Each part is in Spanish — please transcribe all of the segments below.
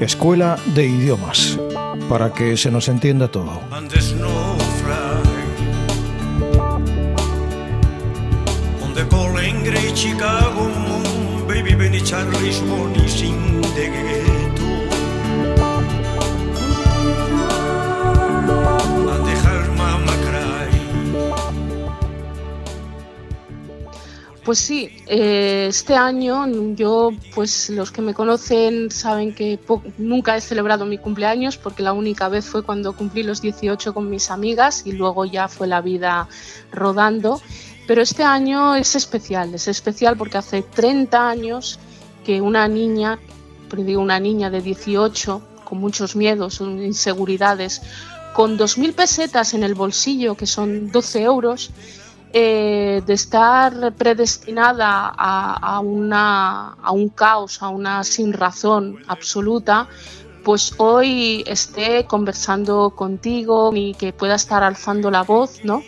Escuela de Idiomas, para que se nos entienda todo. Pues sí, eh, este año yo, pues los que me conocen saben que nunca he celebrado mi cumpleaños porque la única vez fue cuando cumplí los 18 con mis amigas y luego ya fue la vida rodando. Pero este año es especial, es especial porque hace 30 años que una niña, digo una niña de 18, con muchos miedos, inseguridades, con 2.000 pesetas en el bolsillo, que son 12 euros, eh, de estar predestinada a, un caos, a una sin razón absoluta, pues hoy esté conversando contigo y que pueda estar alzando la voz, ¿no?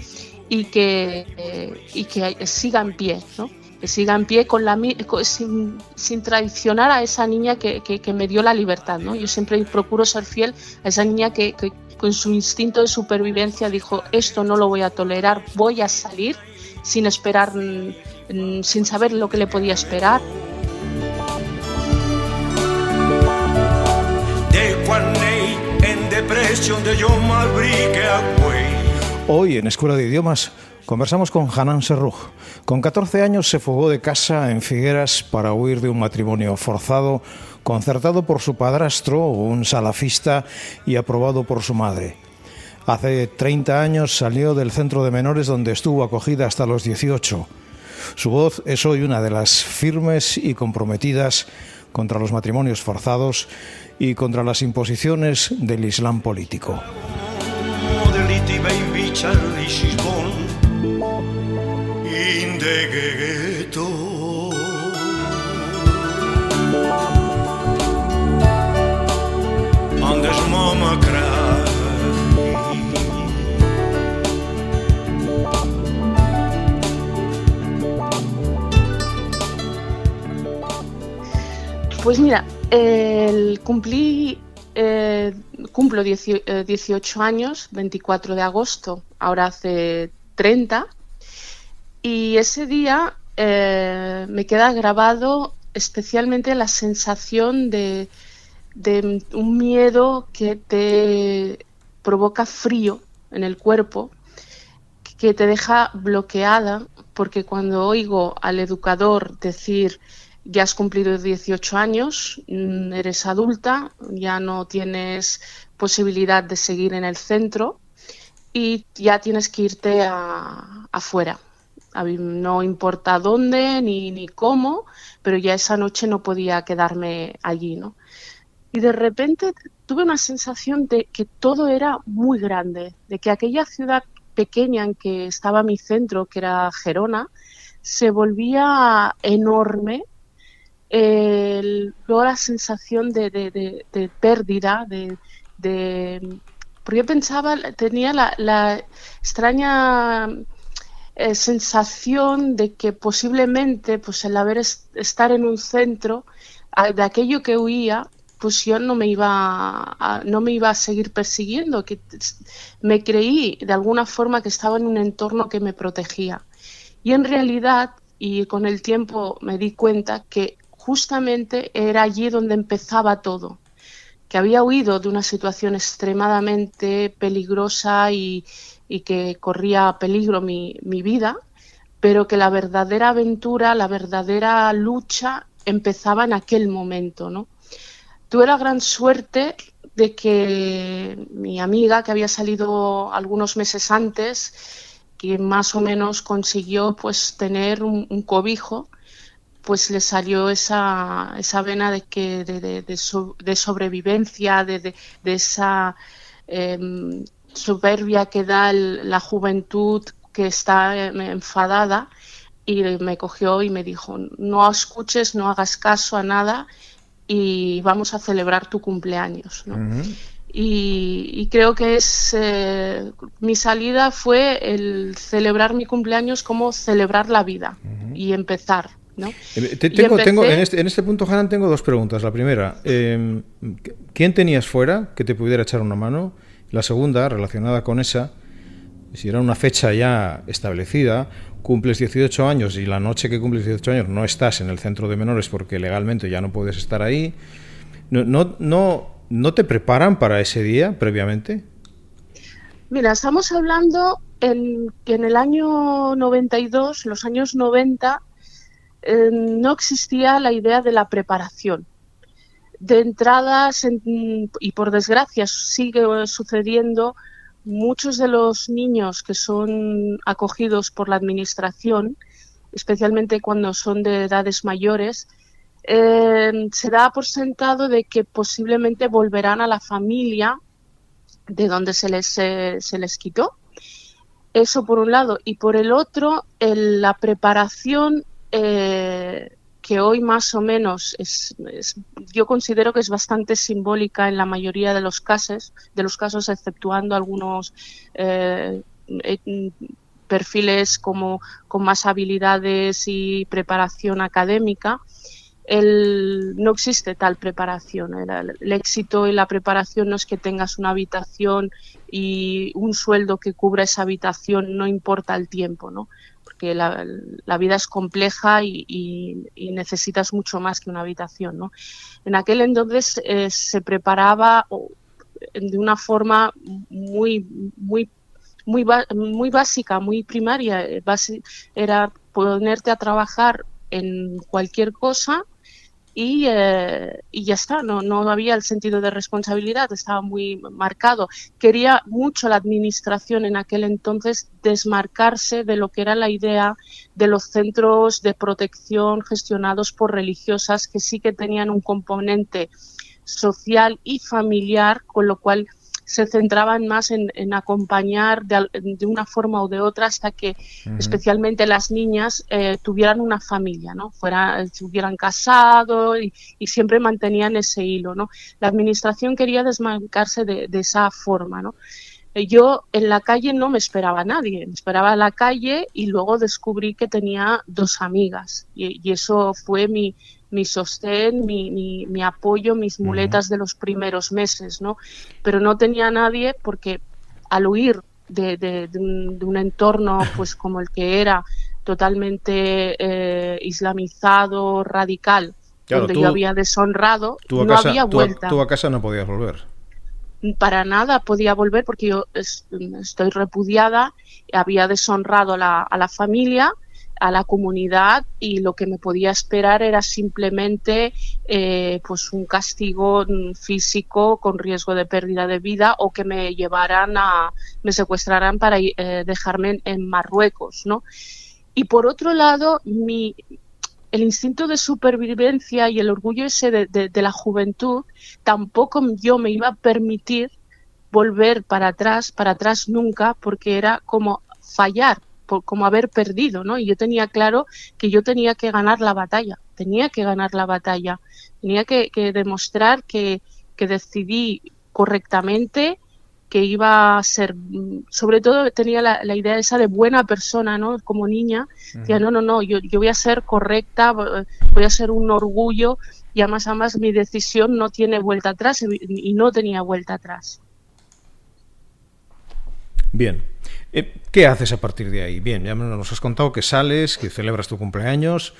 Y que, eh, y que siga en pie, ¿no? Que siga en pie con la, sin, sin traicionar a esa niña que, que, me dio la libertad, ¿no? Yo siempre procuro ser fiel a esa niña que, con su instinto de supervivencia dijo, esto no lo voy a tolerar, voy a salir sin esperar, mm, mm, sin saber lo que le podía esperar. Hoy en Escuela de Idiomas conversamos con Hanan Serruj. Con 14 años se fugó de casa en Figueras para huir de un matrimonio forzado concertado por su padrastro, un salafista, y aprobado por su madre. Hace 30 años salió del centro de menores donde estuvo acogida hasta los 18. Su voz es hoy una de las firmes y comprometidas contra los matrimonios forzados y contra las imposiciones del Islam político. Pues mira, el cumplí, eh, cumplo 18 eh, años, 24 de agosto, ahora hace 30, y ese día eh, me queda grabado especialmente la sensación de, de un miedo que te provoca frío en el cuerpo, que te deja bloqueada, porque cuando oigo al educador decir ya has cumplido 18 años, mm, eres adulta, ya no tienes posibilidad de seguir en el centro y ya tienes que irte afuera. No importa dónde ni, ni cómo, pero ya esa noche no podía quedarme allí, ¿no? Y de repente tuve una sensación de que todo era muy grande, de que aquella ciudad pequeña en que estaba mi centro, que era Gerona, se volvía enorme luego la sensación de, pérdida, de, porque yo pensaba, tenía la, extraña eh, sensación de que posiblemente pues el haber estar en un centro de aquello que huía pues yo no me iba no me iba a seguir persiguiendo que me creí de alguna forma que estaba en un entorno que me protegía. Y en realidad y con el tiempo me di cuenta que justamente era allí donde empezaba todo, que había huido de una situación extremadamente peligrosa y, que corría peligro mi, vida, pero que la verdadera aventura, la verdadera lucha empezaba en aquel momento, ¿no? Tuve la gran suerte de que mi amiga, que había salido algunos meses antes, que más o menos consiguió pues tener un cobijo, pues le salió esa, esa vena de, que, de, de, sobrevivencia, de, esa em, soberbia que da la juventud que está em, enfadada y me cogió y me dijo, no escuches, no hagas caso a nada y vamos a celebrar tu cumpleaños. y, creo que es eh, mi salida fue el celebrar mi cumpleaños como celebrar la vida y empezar Eh, tengo, tengo, en, este, en este punto, Hanan, tengo dos preguntas. La primera, em, ¿quién tenías fuera que te pudiera echar una mano? La segunda, relacionada con esa, si era una fecha ya establecida, cumples 18 años y la noche que cumples 18 años no estás en el centro de menores porque legalmente ya no puedes estar ahí, ¿no, no, no, no te preparan para ese día previamente? Mira, estamos hablando que en el año 92, los años 90, eh, no existía la idea de la preparación. De entrada, y por desgracia sigue sucediendo, muchos de los niños que son acogidos por la Administración, especialmente cuando son de edades mayores, eh, se da por sentado de que posiblemente volverán a la familia de donde se les, eh, se les quitó. Eso por un lado. Y por el otro, la preparación eh, que hoy más o menos es, yo considero que es bastante simbólica en la mayoría de los casos, de los casos exceptuando algunos eh, perfiles como con más habilidades y preparación académica. no existe tal preparación. el, éxito y la preparación no es que tengas una habitación y un sueldo que cubra esa habitación, no importa el tiempo, ¿no? Que la, vida es compleja y, necesitas mucho más que una habitación. ¿no? En aquel entonces eh, se preparaba de una forma muy, muy, muy, muy básica, muy primaria. Eh, era ponerte a trabajar en cualquier cosa eh, y, ya está, no, no había el sentido de responsabilidad, estaba muy marcado. Quería mucho la administración en aquel entonces desmarcarse de lo que era la idea de los centros de protección gestionados por religiosas que sí que tenían un componente social y familiar, con lo cual se centraban más en, acompañar de, una forma o de otra hasta que especialmente las niñas eh, tuvieran una familia, ¿no? Fuera, se hubieran casado y, siempre mantenían ese hilo, ¿no? La administración quería desmarcarse de, esa forma, ¿no? Eh, yo en la calle no me esperaba a nadie, me esperaba a la calle y luego descubrí que tenía dos amigas y eso fue mi, mi sostén, mi, mi, apoyo, mis muletas de los primeros meses, ¿no? Pero no tenía nadie porque al huir de, de, un, entorno pues como el que era totalmente eh, islamizado, radical, donde yo había deshonrado, no había vuelta. Tú a, casa no podías volver para nada podía volver porque yo estoy repudiada, había deshonrado la, a la familia a la comunidad y lo que me podía esperar era simplemente eh, pues un castigo físico con riesgo de pérdida de vida o que me llevaran a me secuestraran para eh, dejarme en, Marruecos no y por otro lado mi el instinto de supervivencia y el orgullo ese de la juventud tampoco yo me iba a permitir volver para atrás, para atrás nunca, porque era como fallar como haber perdido, ¿no? Y yo tenía claro que yo tenía que ganar la batalla, tenía que ganar la batalla, tenía que, demostrar que, decidí correctamente que iba a ser, sobre todo tenía la, idea esa de buena persona, ¿no? Como niña, decía, no, no, no, yo, yo voy a ser correcta, voy a ser un orgullo y además, además mi decisión no tiene vuelta atrás y no tenía vuelta atrás. Bien, eh, ¿Qué haces a partir de ahí? Bien, ya nos has contado que sales, que celebras tu cumpleaños,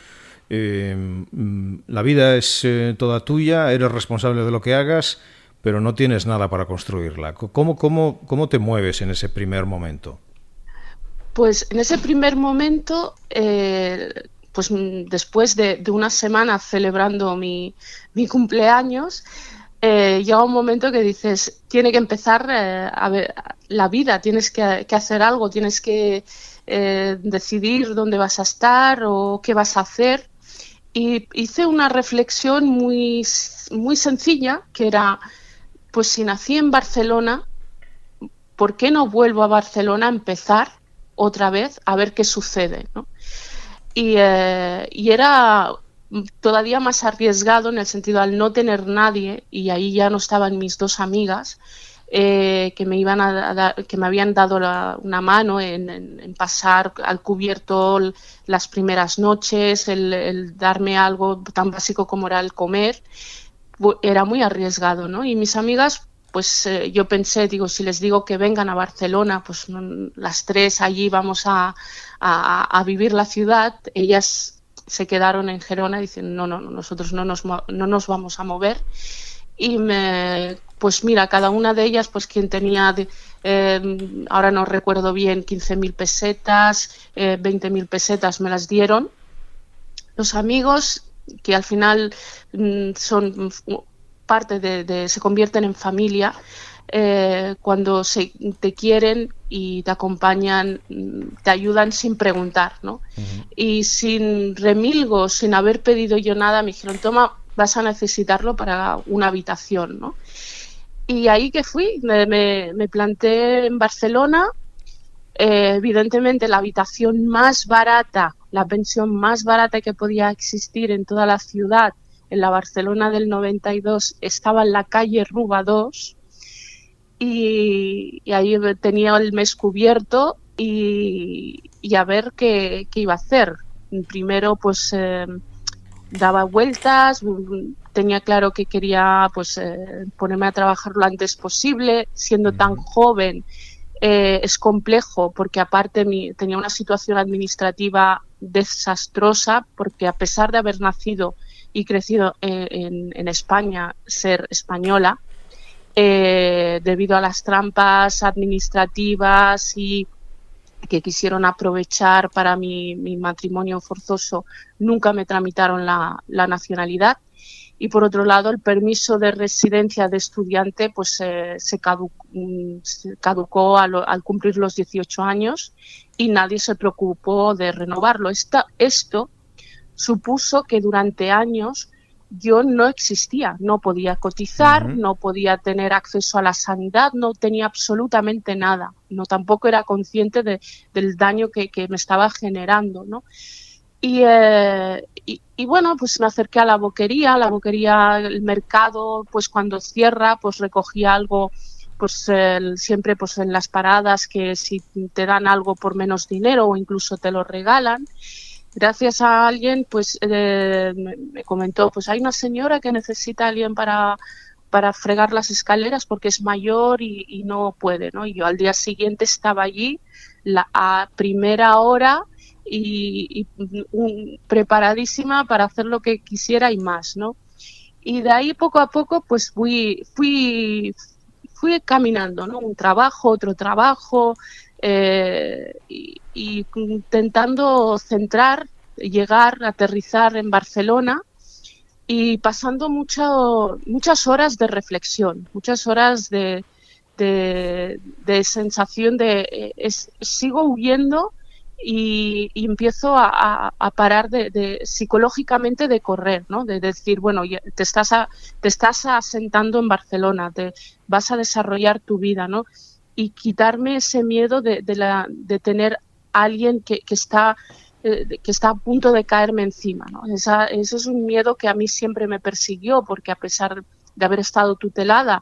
eh, mm, la vida es eh, toda tuya, eres responsable de lo que hagas, pero no tienes nada para construirla. ¿Cómo, cómo, cómo te mueves en ese primer momento? Pues en ese primer momento, pues mm, después de, una semana celebrando mi, mi cumpleaños, eh, llega un momento que dices, tiene que empezar eh, a ver, la vida, tienes que, hacer algo, tienes que eh, decidir dónde vas a estar o qué vas a hacer. Y hice una reflexión muy, muy sencilla, que era, pues si nací en Barcelona, ¿por qué no vuelvo a Barcelona a empezar otra vez a ver qué sucede? Y, y, era todavía más arriesgado en el sentido al no tener nadie, y ahí ya no estaban mis dos amigas, eh, que me iban a que me habían dado una mano en, pasar al cubierto las primeras noches, el, darme algo tan básico como era el comer, era muy arriesgado, ¿no? Y mis amigas, pues eh, yo pensé, digo, si les digo que vengan a Barcelona, pues las tres allí vamos a, a, vivir la ciudad, ellas se quedaron en Gerona y dicen, no, no, nosotros no nos, no nos vamos a mover. Y me, pues mira, cada una de ellas, pues quien tenía, em, ahora no recuerdo bien, 15.000 pesetas, eh, 20.000 pesetas me las dieron. Los amigos, que al final mm, son parte de, se convierten en familia, eh, cuando se, te quieren y te acompañan, te ayudan sin preguntar, ¿no? Y sin remilgo, sin haber pedido yo nada, me dijeron, toma, vas a necesitarlo para una habitación, ¿no? Y ahí que fui, me, planté en Barcelona, eh, evidentemente la habitación más barata, la pensión más barata que podía existir en toda la ciudad, en la Barcelona del 92, estaba en la calle Ruba 2, y, ahí tenía el mes cubierto y, a ver qué, iba a hacer. Primero, pues eh, daba vueltas, tenía claro que quería pues eh, ponerme a trabajar lo antes posible, siendo tan joven. Eh, es complejo porque aparte tenía una situación administrativa desastrosa porque a pesar de haber nacido y crecido en España, ser española, eh, debido a las trampas administrativas y que quisieron aprovechar para mi, matrimonio forzoso, nunca me tramitaron la, nacionalidad. Y por otro lado, el permiso de residencia de estudiante pues, se, caducó al, cumplir los 18 años y nadie se preocupó de renovarlo. esto supuso que durante años yo no existía, no podía cotizar, no podía tener acceso a la sanidad, no tenía absolutamente nada, no tampoco era consciente del daño que, me estaba generando, ¿no? Eh, y, bueno, pues me acerqué a la boquería, la boquería, el mercado, pues cuando cierra, pues recogía algo, pues siempre pues en las paradas que si te dan algo por menos dinero o incluso te lo regalan gracias a alguien, pues eh, me comentó, pues hay una señora que necesita a alguien para, para fregar las escaleras porque es mayor y, no puede, ¿no? Y yo al día siguiente estaba allí la, a primera hora y, preparadísima para hacer lo que quisiera y más, ¿no? Y de ahí poco a poco pues fui, fui, fui caminando, ¿no? Un trabajo, otro trabajo, eh, y, intentando centrar, llegar, aterrizar en Barcelona y pasando mucho, muchas horas de reflexión, muchas horas de, de, sensación de eh, sigo huyendo y, empiezo a, parar de, psicológicamente de correr, ¿no? De decir, bueno, te estás, te estás asentando en Barcelona, te vas a desarrollar tu vida, ¿no? Y quitarme ese miedo de, la, de tener alguien que, que está eh, que está a punto de caerme encima. ¿no? Esa, ese es un miedo que a mí siempre me persiguió, porque a pesar de haber estado tutelada,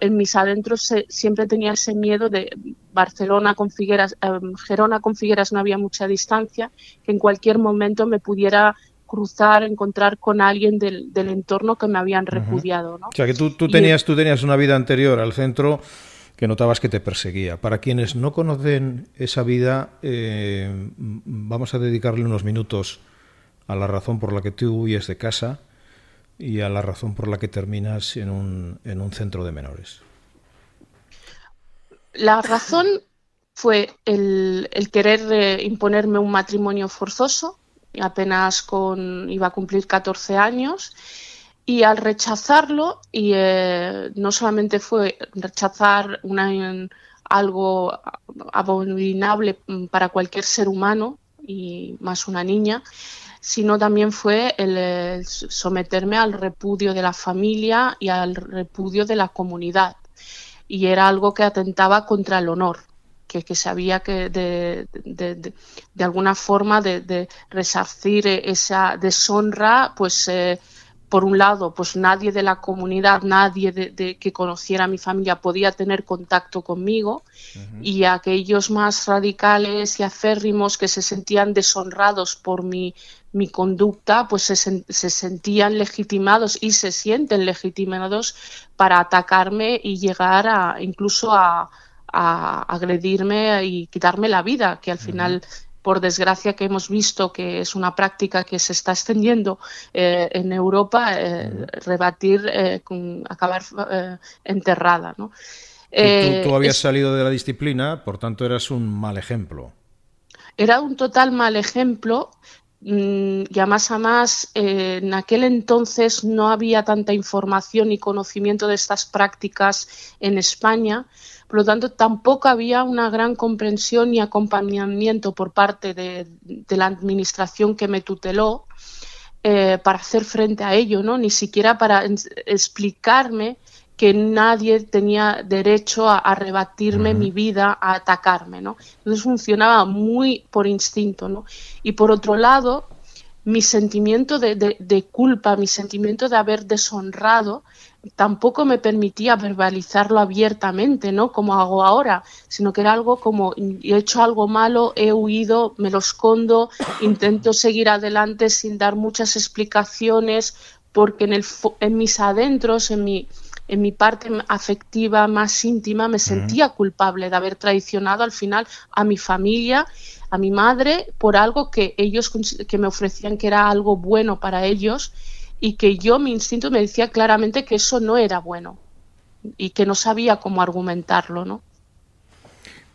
en mis adentros siempre tenía ese miedo de Barcelona con Figueras, eh, Gerona con Figueras no había mucha distancia, que en cualquier momento me pudiera cruzar, encontrar con alguien del, del entorno que me habían repudiado. ¿no? O sea, que tú, tú tenías, tú tenías una vida anterior al centro que notabas que te perseguía. Para quienes no conocen esa vida, eh, vamos a dedicarle unos minutos a la razón por la que tú huyes de casa y a la razón por la que terminas en un, en un centro de menores. La razón fue el, el querer eh, imponerme un matrimonio forzoso, apenas con, iba a cumplir 14 años, y al rechazarlo, y eh, no solamente fue rechazar algo abominable para cualquier ser humano, y más una niña, sino también fue el, someterme al repudio de la familia y al repudio de la comunidad. Y era algo que atentaba contra el honor, que, que sabía que de, de, alguna forma de, resarcir esa deshonra, pues eh, por un lado, pues nadie de la comunidad, nadie de, que conociera a mi familia podía tener contacto conmigo y aquellos más radicales y aférrimos que se sentían deshonrados por mi, mi conducta, pues se, se, sentían legitimados y se sienten legitimados para atacarme y llegar a incluso a, a agredirme y quitarme la vida, que al final por desgracia que hemos visto que es una práctica que se está extendiendo eh, en Europa, eh, rebatir, eh, con, acabar enterrada. ¿no? Tú, habías salido de la disciplina, por tanto eras un mal ejemplo. Era un total mal ejemplo. Mm, y a más a más, en aquel entonces no había tanta información y conocimiento de estas prácticas en España. Por lo tanto, tampoco había una gran comprensión y acompañamiento por parte de, la administración que me tuteló eh, para hacer frente a ello, ¿no? Ni siquiera para explicarme que nadie tenía derecho a, rebatirme mi vida, a atacarme, ¿no? Entonces funcionaba muy por instinto, ¿no? Y por otro lado, mi sentimiento de, culpa, mi sentimiento de haber deshonrado, tampoco me permitía verbalizarlo abiertamente, ¿no? Como hago ahora, sino que era algo como he hecho algo malo, he huido, me lo escondo, intento seguir adelante sin dar muchas explicaciones, porque en, el, en mis adentros, en mi, en mi parte afectiva más íntima, me sentía culpable de haber traicionado al final a mi familia a mi madre por algo que ellos que me ofrecían que era algo bueno para ellos y que yo mi instinto me decía claramente que eso no era bueno y que no sabía cómo argumentarlo, ¿no?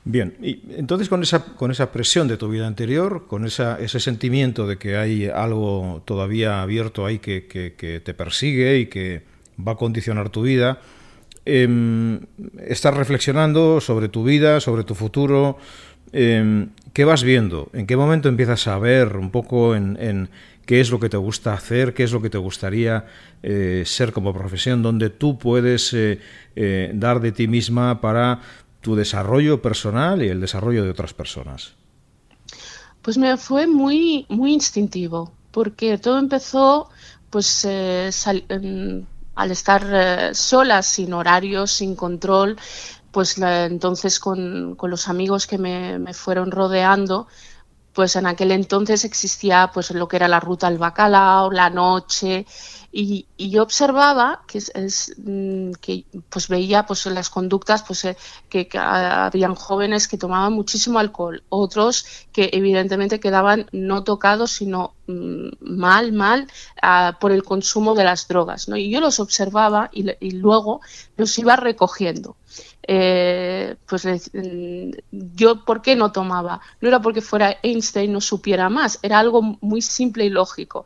Bien, y entonces con esa, con esa presión de tu vida anterior, con esa, ese sentimiento de que hay algo todavía abierto ahí que, que, te persigue y que va a condicionar tu vida, em, estás reflexionando sobre tu vida, sobre tu futuro, Em, ¿qué vas viendo? ¿En qué momento empiezas a ver un poco en, qué es lo que te gusta hacer, qué es lo que te gustaría eh, ser como profesión, donde tú puedes eh, eh, dar de ti misma para tu desarrollo personal y el desarrollo de otras personas? Pues me fue muy, muy instintivo, porque todo empezó pues al estar sola, sin horarios, sin control, pues entonces con, los amigos que me, me, fueron rodeando, pues en aquel entonces existía pues lo que era la ruta al bacalao, la noche, y, yo observaba que, es, mm, que pues veía pues las conductas pues eh, que, habían jóvenes que tomaban muchísimo alcohol otros que evidentemente quedaban no tocados sino mm, mal mal ah, por el consumo de las drogas ¿no? y yo los observaba y, y luego los iba recogiendo. Eh, pues mm, yo por qué no tomaba no era porque fuera Einstein no supiera más era algo muy simple y lógico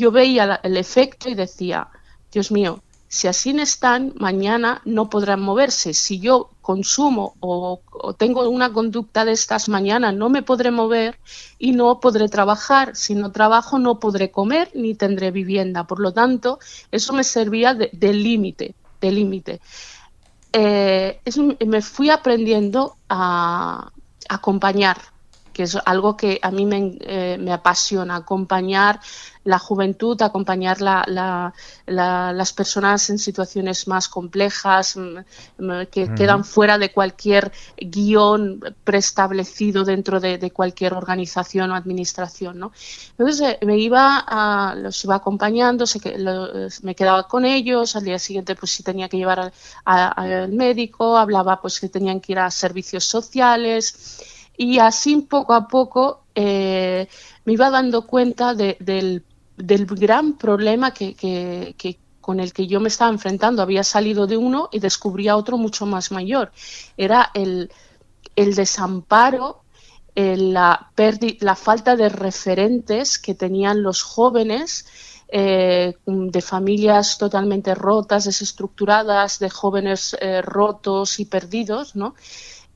yo veía el efecto y decía, Dios mío, si así están, mañana no podrán moverse. Si yo consumo o, tengo una conducta de estas mañana, no me podré mover y no podré trabajar. Si no trabajo, no podré comer ni tendré vivienda. Por lo tanto, eso me servía de, límite, de límite. Eh, me fui aprendiendo a acompañar, que es algo que a mí me, eh, me apasiona, acompañar la juventud, acompañar la, las personas en situaciones más complejas mm, mm, que quedan fuera de cualquier guion preestablecido dentro de, cualquier organización o administración. ¿no? Entonces eh, me iba a, los iba acompañando, me quedaba con ellos, al día siguiente pues si tenía que llevar al médico, hablaba pues que tenían que ir a servicios sociales y así poco a poco eh, me iba dando cuenta del del gran problema que, con el que yo me estaba enfrentando. Había salido de uno y descubría otro mucho más mayor. Era el, desamparo, la, la falta de referentes que tenían los jóvenes. Eh, de familias totalmente rotas, desestructuradas, de jóvenes eh, rotos y perdidos, ¿no?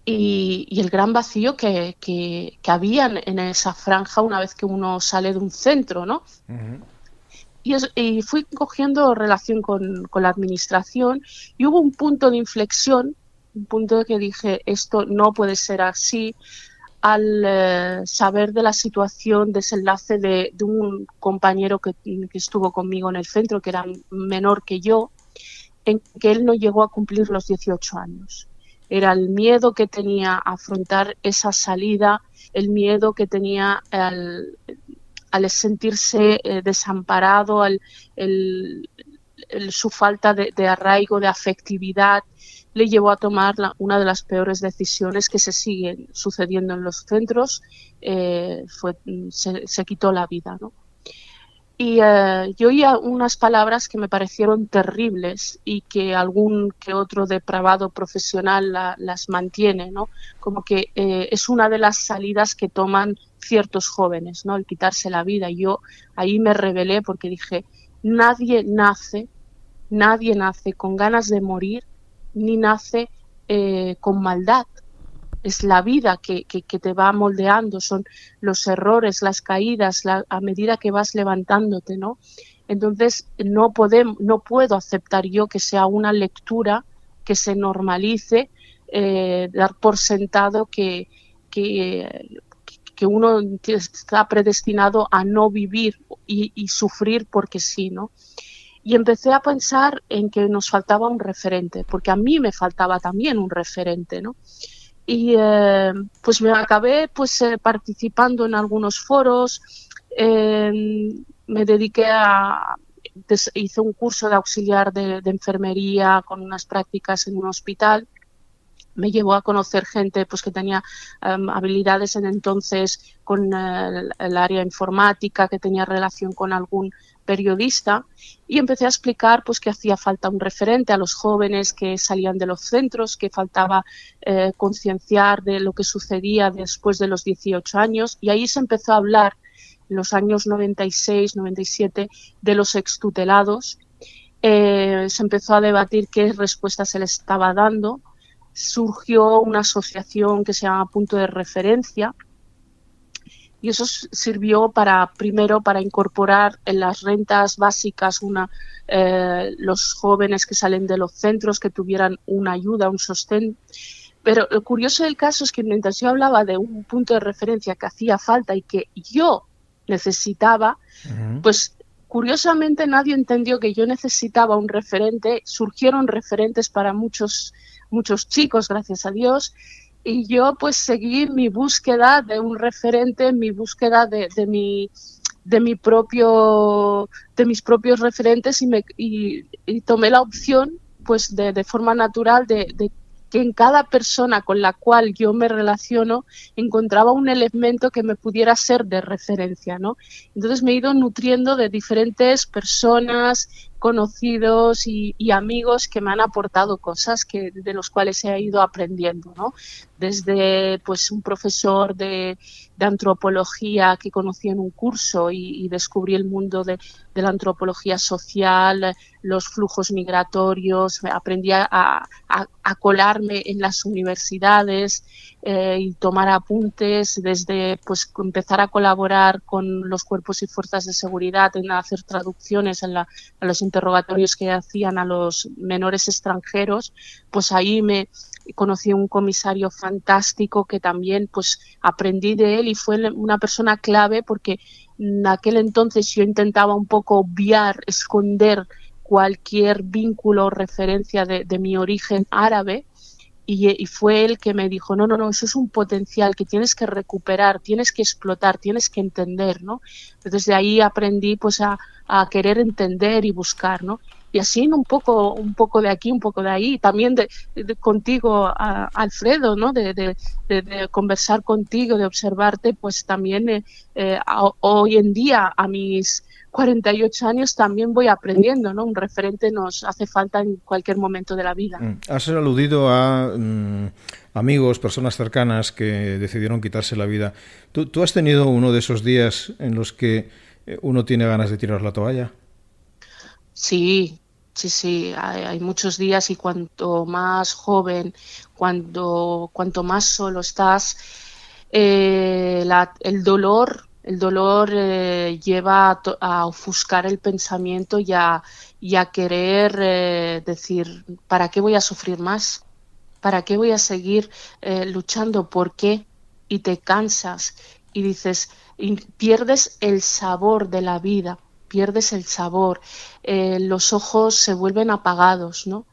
Y, el gran vacío que, que, había en esa franja una vez que uno sale de un centro, ¿no? y, fui cogiendo relación con, con, la administración y hubo un punto de inflexión, un punto de que dije, esto no puede ser así, al eh, saber de la situación, desenlace de, un compañero que, estuvo conmigo en el centro, que era menor que yo, en que él no llegó a cumplir los 18 años. Era el miedo que tenía a afrontar esa salida, el miedo que tenía al, sentirse eh, desamparado, al, su falta de, arraigo, de afectividad, le llevó a tomar una de las peores decisiones que se siguen sucediendo en los centros, eh, fue, se, quitó la vida. Y eh, yo oía unas palabras que me parecieron terribles y que algún que otro depravado profesional las mantiene, ¿no? Como que eh, es una de las salidas que toman ciertos jóvenes, ¿no? El quitarse la vida. Y yo ahí me rebelé porque dije, nadie nace, nadie nace con ganas de morir, ni nace eh, con maldad es la vida que, te va moldeando, son los errores, las caídas, a medida que vas levantándote, ¿no? Entonces, no, podemos, no puedo aceptar yo que sea una lectura que se normalice, eh, dar por sentado que, que, uno está predestinado a no vivir y, y, sufrir porque sí, ¿no? Y empecé a pensar en que nos faltaba un referente, porque a mí me faltaba también un referente, ¿no? Y eh, pues me acabé pues eh, participando en algunos foros me dediqué a hice un curso de auxiliar de, enfermería con unas prácticas en un hospital me llevó a conocer gente pues que tenía em, habilidades en entonces con eh, el, área informática que tenía relación con algún periodista y empecé a explicar pues que hacía falta un referente a los jóvenes que salían de los centros, que faltaba eh, concienciar de lo que sucedía después de los 18 años y ahí se empezó a hablar en los años 96, 97 de los extutelados. Eh, se empezó a debatir qué respuesta se les estaba dando. Surgió una asociación que se llama Punto de Referencia, y eso sirvió para primero para incorporar en las rentas básicas una eh, los jóvenes que salen de los centros que tuvieran una ayuda, un sostén. Pero lo curioso del caso es que mientras yo hablaba de un punto de referencia que hacía falta y que yo necesitaba, pues curiosamente nadie entendió que yo necesitaba un referente, surgieron referentes para muchos, muchos chicos, gracias a Dios, y yo pues seguí mi búsqueda de un referente, mi búsqueda de, de mi de mi propio de mis propios referentes y me y, tomé la opción pues de, de forma natural de, de, que en cada persona con la cual yo me relaciono encontraba un elemento que me pudiera ser de referencia, ¿no? Entonces me he ido nutriendo de diferentes personas, conocidos y, amigos que me han aportado cosas que, de los cuales he ido aprendiendo, ¿no? Desde pues un profesor de, antropología que conocí en un curso y, descubrí el mundo de, la antropología social, los flujos migratorios, aprendí a, colarme en las universidades eh, y tomar apuntes, desde pues empezar a colaborar con los cuerpos y fuerzas de seguridad en hacer traducciones en, la, en los interrogatorios que hacían a los menores extranjeros, pues ahí me conocí un comisario fantástico que también pues aprendí de él y fue una persona clave porque en aquel entonces yo intentaba un poco obviar, esconder cualquier vínculo o referencia de, de mi origen árabe y, fue él que me dijo, no, no, no, eso es un potencial que tienes que recuperar, tienes que explotar, tienes que entender, ¿no? Entonces de ahí aprendí pues a, a querer entender y buscar, ¿no? Y así un poco, un poco de aquí, un poco de ahí, también de, contigo, Alfredo, ¿no? De, de, conversar contigo, de observarte, pues también eh, eh, hoy en día a mis 48 años también voy aprendiendo, ¿no? Un referente nos hace falta en cualquier momento de la vida. Mm. Has aludido a mm, amigos, personas cercanas que decidieron quitarse la vida. ¿Tú, has tenido uno de esos días en los que eh, uno tiene ganas de tirar la toalla? Sí, sí, sí. Hay, muchos días y cuanto más joven, cuando, cuanto más solo estás, eh, el dolor el dolor eh, lleva a, ofuscar el pensamiento y a, querer eh, decir, ¿para qué voy a sufrir más? ¿Para qué voy a seguir luchando? ¿Por qué? y te cansas y dices, y pierdes el sabor de la vida, pierdes el sabor, eh, los ojos se vuelven apagados, ¿no?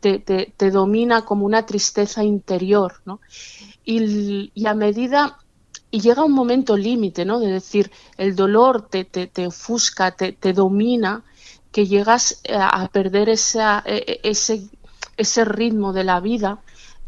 te, te, domina como una tristeza interior, ¿no? Y, y a medida y llega un momento límite, ¿no? De decir, el dolor te, te, te ofusca, te, te, domina, que llegas a perder esa, e, e, ese, ese ritmo de la vida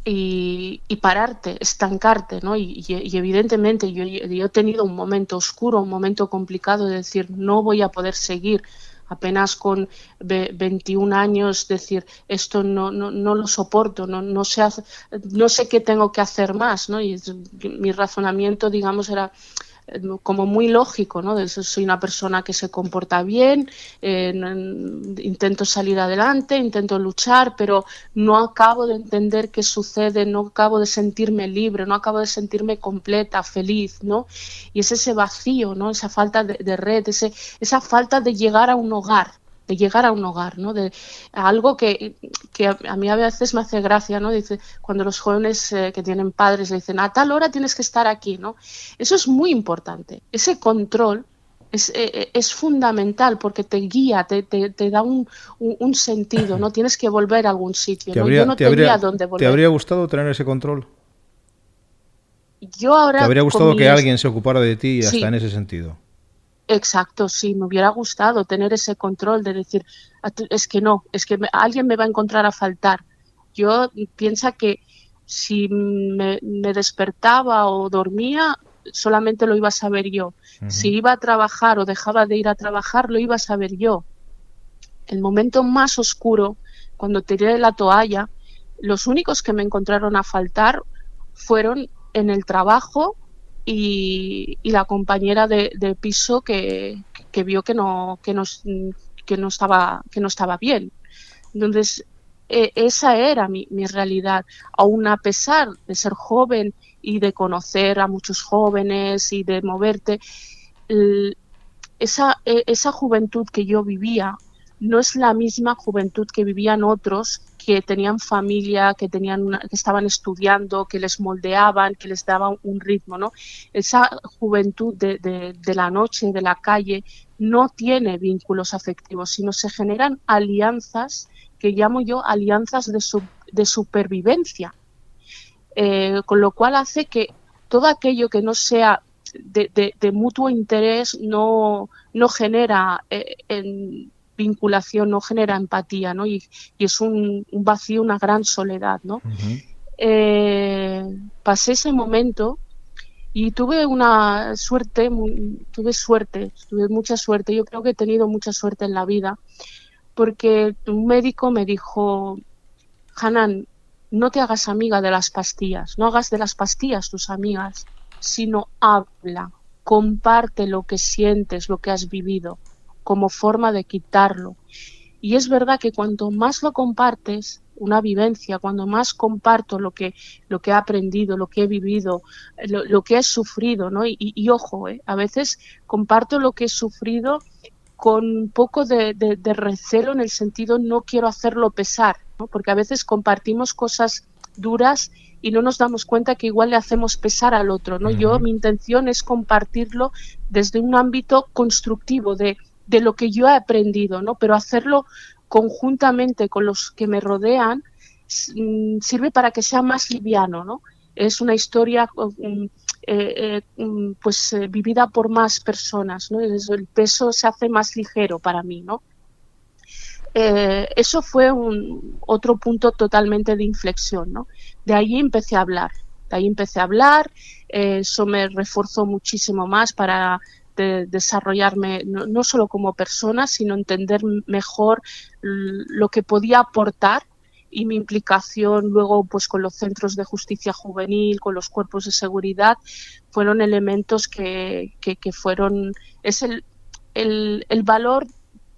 y, pararte, estancarte, ¿no? Y, evidentemente yo, yo, he tenido un momento oscuro, un momento complicado de decir, no voy a poder seguir apenas con 21 años decir esto no, no, no lo soporto, no, no, sé, no sé qué tengo que hacer más, ¿no? Y mi razonamiento, digamos, era como muy lógico, ¿no? Soy una persona que se comporta bien, eh, intento salir adelante, intento luchar, pero no acabo de entender qué sucede, no acabo de sentirme libre, no acabo de sentirme completa, feliz, ¿no? Y es ese vacío, ¿no? Esa falta de, de red, ese, esa falta de llegar a un hogar, de llegar a un hogar, ¿no? De algo que, a mí a veces me hace gracia, ¿no? Dice, cuando los jóvenes eh, que tienen padres le dicen, a tal hora tienes que estar aquí, ¿no? Eso es muy importante. Ese control es, eh, eh, es fundamental porque te guía, te, te, da un, un, sentido, ¿no? Tienes que volver a algún sitio, ¿no? Yo no tenía dónde volver. ¿Te habría gustado tener ese control? Yo ahora... ¿Te habría gustado que alguien se ocupara de ti hasta en ese sentido? Exacto, sí, me hubiera gustado tener ese control de decir, es que no, es que alguien me va a encontrar a faltar. Yo piensa que si me, despertaba o dormía, solamente lo iba a saber yo. Si iba a trabajar o dejaba de ir a trabajar, lo iba a saber yo. El momento más oscuro, cuando tiré la toalla, los únicos que me encontraron a faltar fueron en el trabajo y, la compañera de, piso que, vio que no, que, que, no estaba, que no estaba bien. Entonces, e, esa era mi, realidad. Aún a pesar de ser joven y de conocer a muchos jóvenes y de moverte, esa, e, esa juventud que yo vivía no es la misma juventud que vivían otros que tenían familia, que tenían que estaban estudiando, que les moldeaban, que les daban un ritmo, ¿no? Esa juventud de, de, la noche, de la calle, no tiene vínculos afectivos, sino se generan alianzas que llamo yo alianzas de, de supervivencia, eh, con lo cual hace que todo aquello que no sea de, de mutuo interés no, no genera eh, en, vinculación, no genera empatía, ¿no? Y, es un, vacío, una gran soledad, ¿no? Eh, pasé ese momento y tuve una suerte, tuve suerte, tuve mucha suerte. Yo creo que he tenido mucha suerte en la vida porque un médico me dijo, Hanan, no te hagas amiga de las pastillas, no hagas de las pastillas tus amigas, sino habla, comparte lo que sientes, lo que has vivido como forma de quitarlo. Y es verdad que cuanto más lo compartes, una vivencia, cuando más comparto lo que, lo que he aprendido, lo que he vivido, lo, que he sufrido, ¿no? Y, ojo, ¿eh? a veces comparto lo que he sufrido con un poco de, recelo en el sentido no quiero hacerlo pesar, ¿no? porque a veces compartimos cosas duras y no nos damos cuenta que igual le hacemos pesar al otro, ¿no? Yo mi intención es compartirlo desde un ámbito constructivo de de lo que yo he aprendido, ¿no? Pero hacerlo conjuntamente con los que me rodean mm, sirve para que sea más liviano, ¿no? Es una historia mm, eh, eh, mm, pues eh, vivida por más personas, ¿no? El peso se hace más ligero para mí, ¿no? eso fue un otro punto totalmente de inflexión, ¿no? De ahí empecé a hablar, de ahí empecé a hablar, eso me reforzó muchísimo más para de desarrollarme no, solo como persona, sino entender mejor lo que podía aportar y mi implicación luego pues con los centros de justicia juvenil, con los cuerpos de seguridad, fueron elementos que, que, fueron, es el, el, el, valor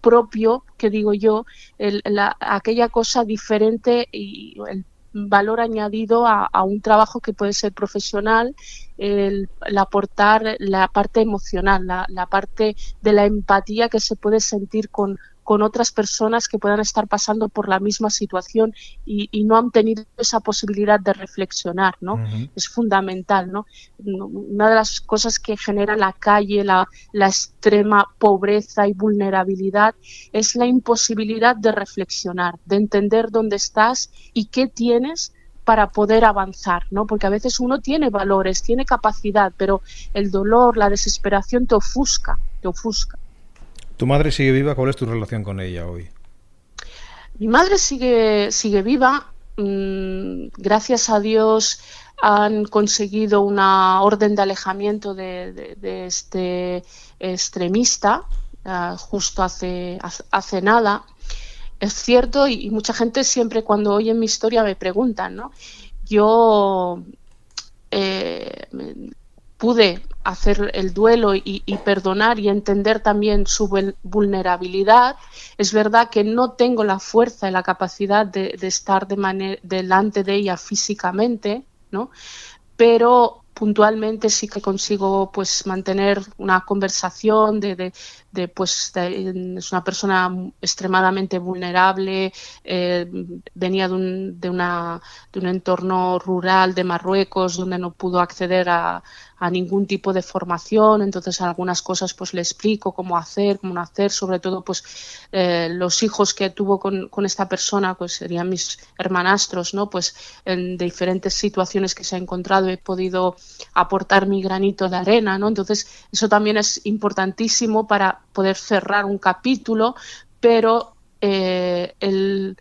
propio que digo yo, el, la, aquella cosa diferente y el valor añadido a, un trabajo que puede ser profesional, el, aportar la parte emocional, la, parte de la empatía que se puede sentir con, con otras personas que puedan estar pasando por la misma situación y, no han tenido esa posibilidad de reflexionar, ¿no? Es fundamental, ¿no? Una de las cosas que genera la calle, la, la extrema pobreza y vulnerabilidad es la imposibilidad de reflexionar, de entender dónde estás y qué tienes para poder avanzar, ¿no? Porque a veces uno tiene valores, tiene capacidad, pero el dolor, la desesperación te ofusca, te ofusca. ¿Tu madre sigue viva? ¿Cuál es tu relación con ella hoy? Mi madre sigue, sigue viva. Mm, gracias a Dios han conseguido una orden de alejamiento de, este extremista ah, justo hace, hace nada es cierto y, mucha gente siempre cuando oye mi historia me preguntan, ¿no? Yo eh, pude hacer el duelo y, perdonar y entender también su vulnerabilidad. Es verdad que no tengo la fuerza y la capacidad de, estar de delante de ella físicamente, ¿no? Pero puntualmente sí que consigo pues mantener una conversación de, pues es una persona extremadamente vulnerable eh, venía de, una, de un entorno rural de Marruecos donde no pudo acceder a, a ningún tipo de formación, entonces algunas cosas pues le explico cómo hacer, cómo no hacer, sobre todo pues eh, los hijos que tuvo con, con, esta persona pues serían mis hermanastros, ¿no? Pues en diferentes situaciones que se ha encontrado he podido aportar mi granito de arena, ¿no? Entonces eso también es importantísimo para poder cerrar un capítulo, pero eh, el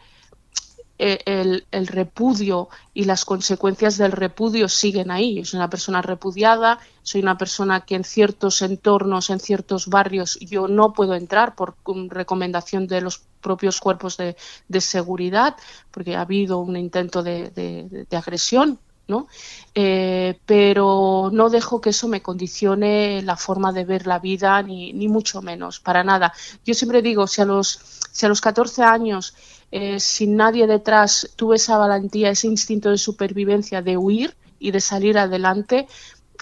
eh, el, repudio y las consecuencias del repudio siguen ahí. Yo soy una persona repudiada, soy una persona que en ciertos entornos, en ciertos barrios, yo no puedo entrar por recomendación de los propios cuerpos de, seguridad, porque ha habido un intento de, agresión. ¿no? Eh, pero no dejo que eso me condicione la forma de ver la vida, ni, ni mucho menos, para nada. Yo siempre digo, si a los, si a los 14 años eh, sin nadie detrás, tuve esa valentía, ese instinto de supervivencia de huir y de salir adelante,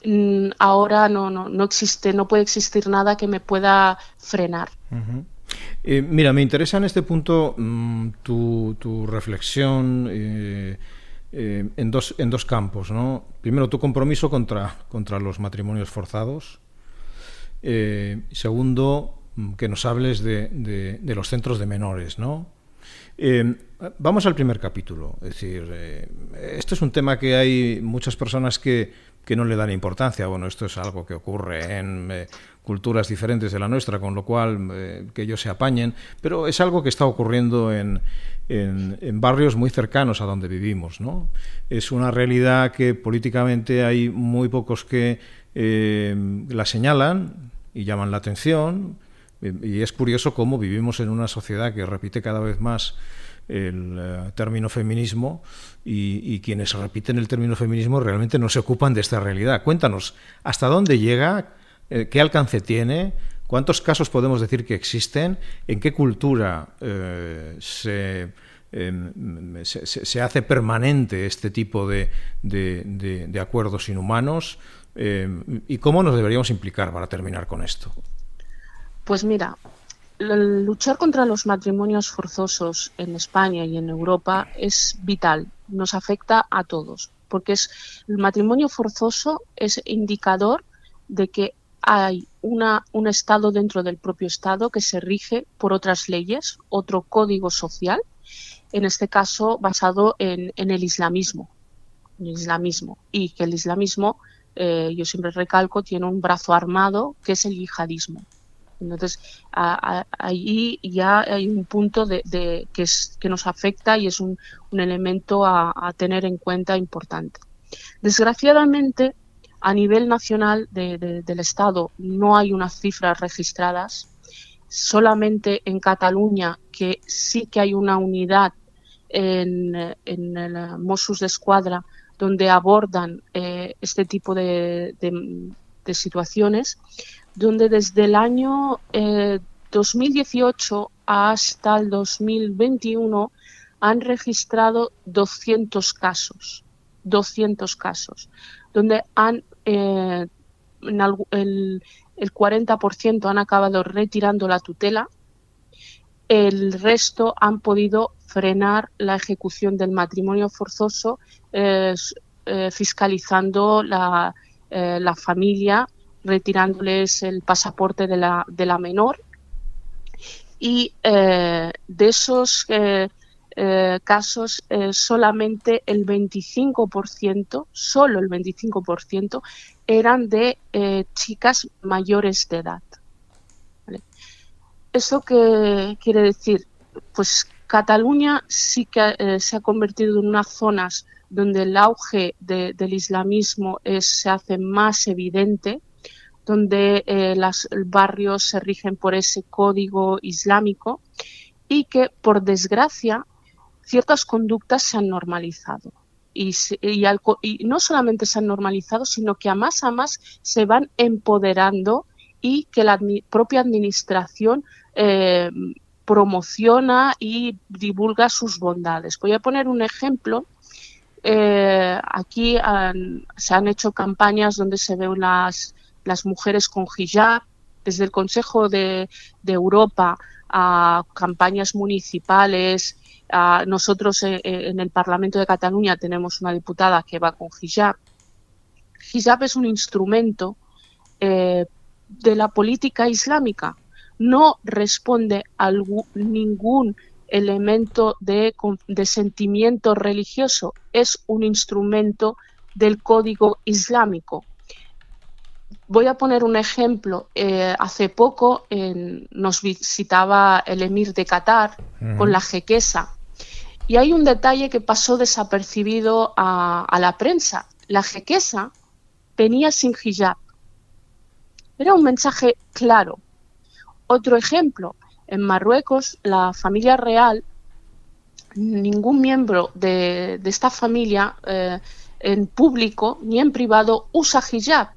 mm, ahora no, no, no, existe, no puede existir nada que me pueda frenar. Eh, mira, me interesa en este punto mm, tu, reflexión eh, en, dos, en dos campos. ¿no? Primero, tu compromiso contra, contra los matrimonios forzados. segundo, mm, que nos hables de, de, los centros de menores, ¿no? Eh, vamos al primer capítulo. Es decir, eh, esto es un tema que hay muchas personas que, que, no le dan importancia. Bueno, esto es algo que ocurre en eh, culturas diferentes de la nuestra, con lo cual que ellos se apañen, pero es algo que está ocurriendo en, en, en, barrios muy cercanos a donde vivimos. ¿no? Es una realidad que políticamente hay muy pocos que la señalan y llaman la atención y es curioso cómo vivimos en una sociedad que repite cada vez más el eh, término feminismo y, quienes repiten el término feminismo realmente no se ocupan de esta realidad. Cuéntanos, ¿hasta dónde llega? Eh, ¿Qué alcance tiene? ¿Cuántos casos podemos decir que existen? ¿En qué cultura eh, em, se, se, hace permanente este tipo de, de acuerdos inhumanos? ¿Y cómo nos deberíamos implicar para terminar con esto? Pues mira, luchar contra los matrimonios forzosos en España y en Europa es vital, nos afecta a todos, porque es, el matrimonio forzoso es indicador de que hay una, un Estado dentro del propio Estado que se rige por otras leyes, otro código social, en este caso basado en, el islamismo, el islamismo, y que el islamismo, eh, yo siempre recalco, tiene un brazo armado que es el yihadismo. Entonces, ahí ya hay un punto de, que, es, que, nos afecta y es un, elemento a, tener en cuenta importante. Desgraciadamente, a nivel nacional del Estado no hay unas cifras registradas. Solamente en Cataluña, que sí que hay una unidad en, el Mossos de Escuadra donde abordan eh, este tipo de, de situaciones, donde desde el año 2018 eh, hasta el 2021 han registrado 200 casos, 200 casos, donde han eh, el, el 40% han acabado retirando la tutela el resto han podido frenar la ejecución del matrimonio forzoso eh, fiscalizando la, la, familia, retirándoles el pasaporte de la, de la menor. Y de esos casos, solamente el 25%, solo el 25%, eran de chicas mayores de edad. ¿Eso qué quiere decir? Pues Cataluña sí que eh, se ha convertido en unas zonas donde el auge del islamismo se hace más evidente, donde eh, los barrios se rigen por ese código islámico y que, por desgracia, ciertas conductas se han normalizado. Y, y, no solamente se han normalizado, sino que a más a más se van empoderando y que la propia administración eh, promociona y divulga sus bondades. Voy a poner un ejemplo. Eh, aquí se han hecho campañas donde se ven las, las mujeres con hijab, desde el Consejo de, Europa a campañas municipales. nosotros eh, en, el Parlamento de Cataluña tenemos una diputada que va con hijab. Hijab es un instrumento de la política islámica. No responde a ningún elemento de, sentimiento religioso, es un instrumento del código islámico. Voy a poner un ejemplo. Eh, hace poco nos visitaba el emir de Qatar con la jequesa y hay un detalle que pasó desapercibido a, a la prensa. La jequesa venía sin hijab era un mensaje claro. Otro ejemplo, en Marruecos la familia real, ningún miembro de, esta familia eh, en público ni en privado usa hijab.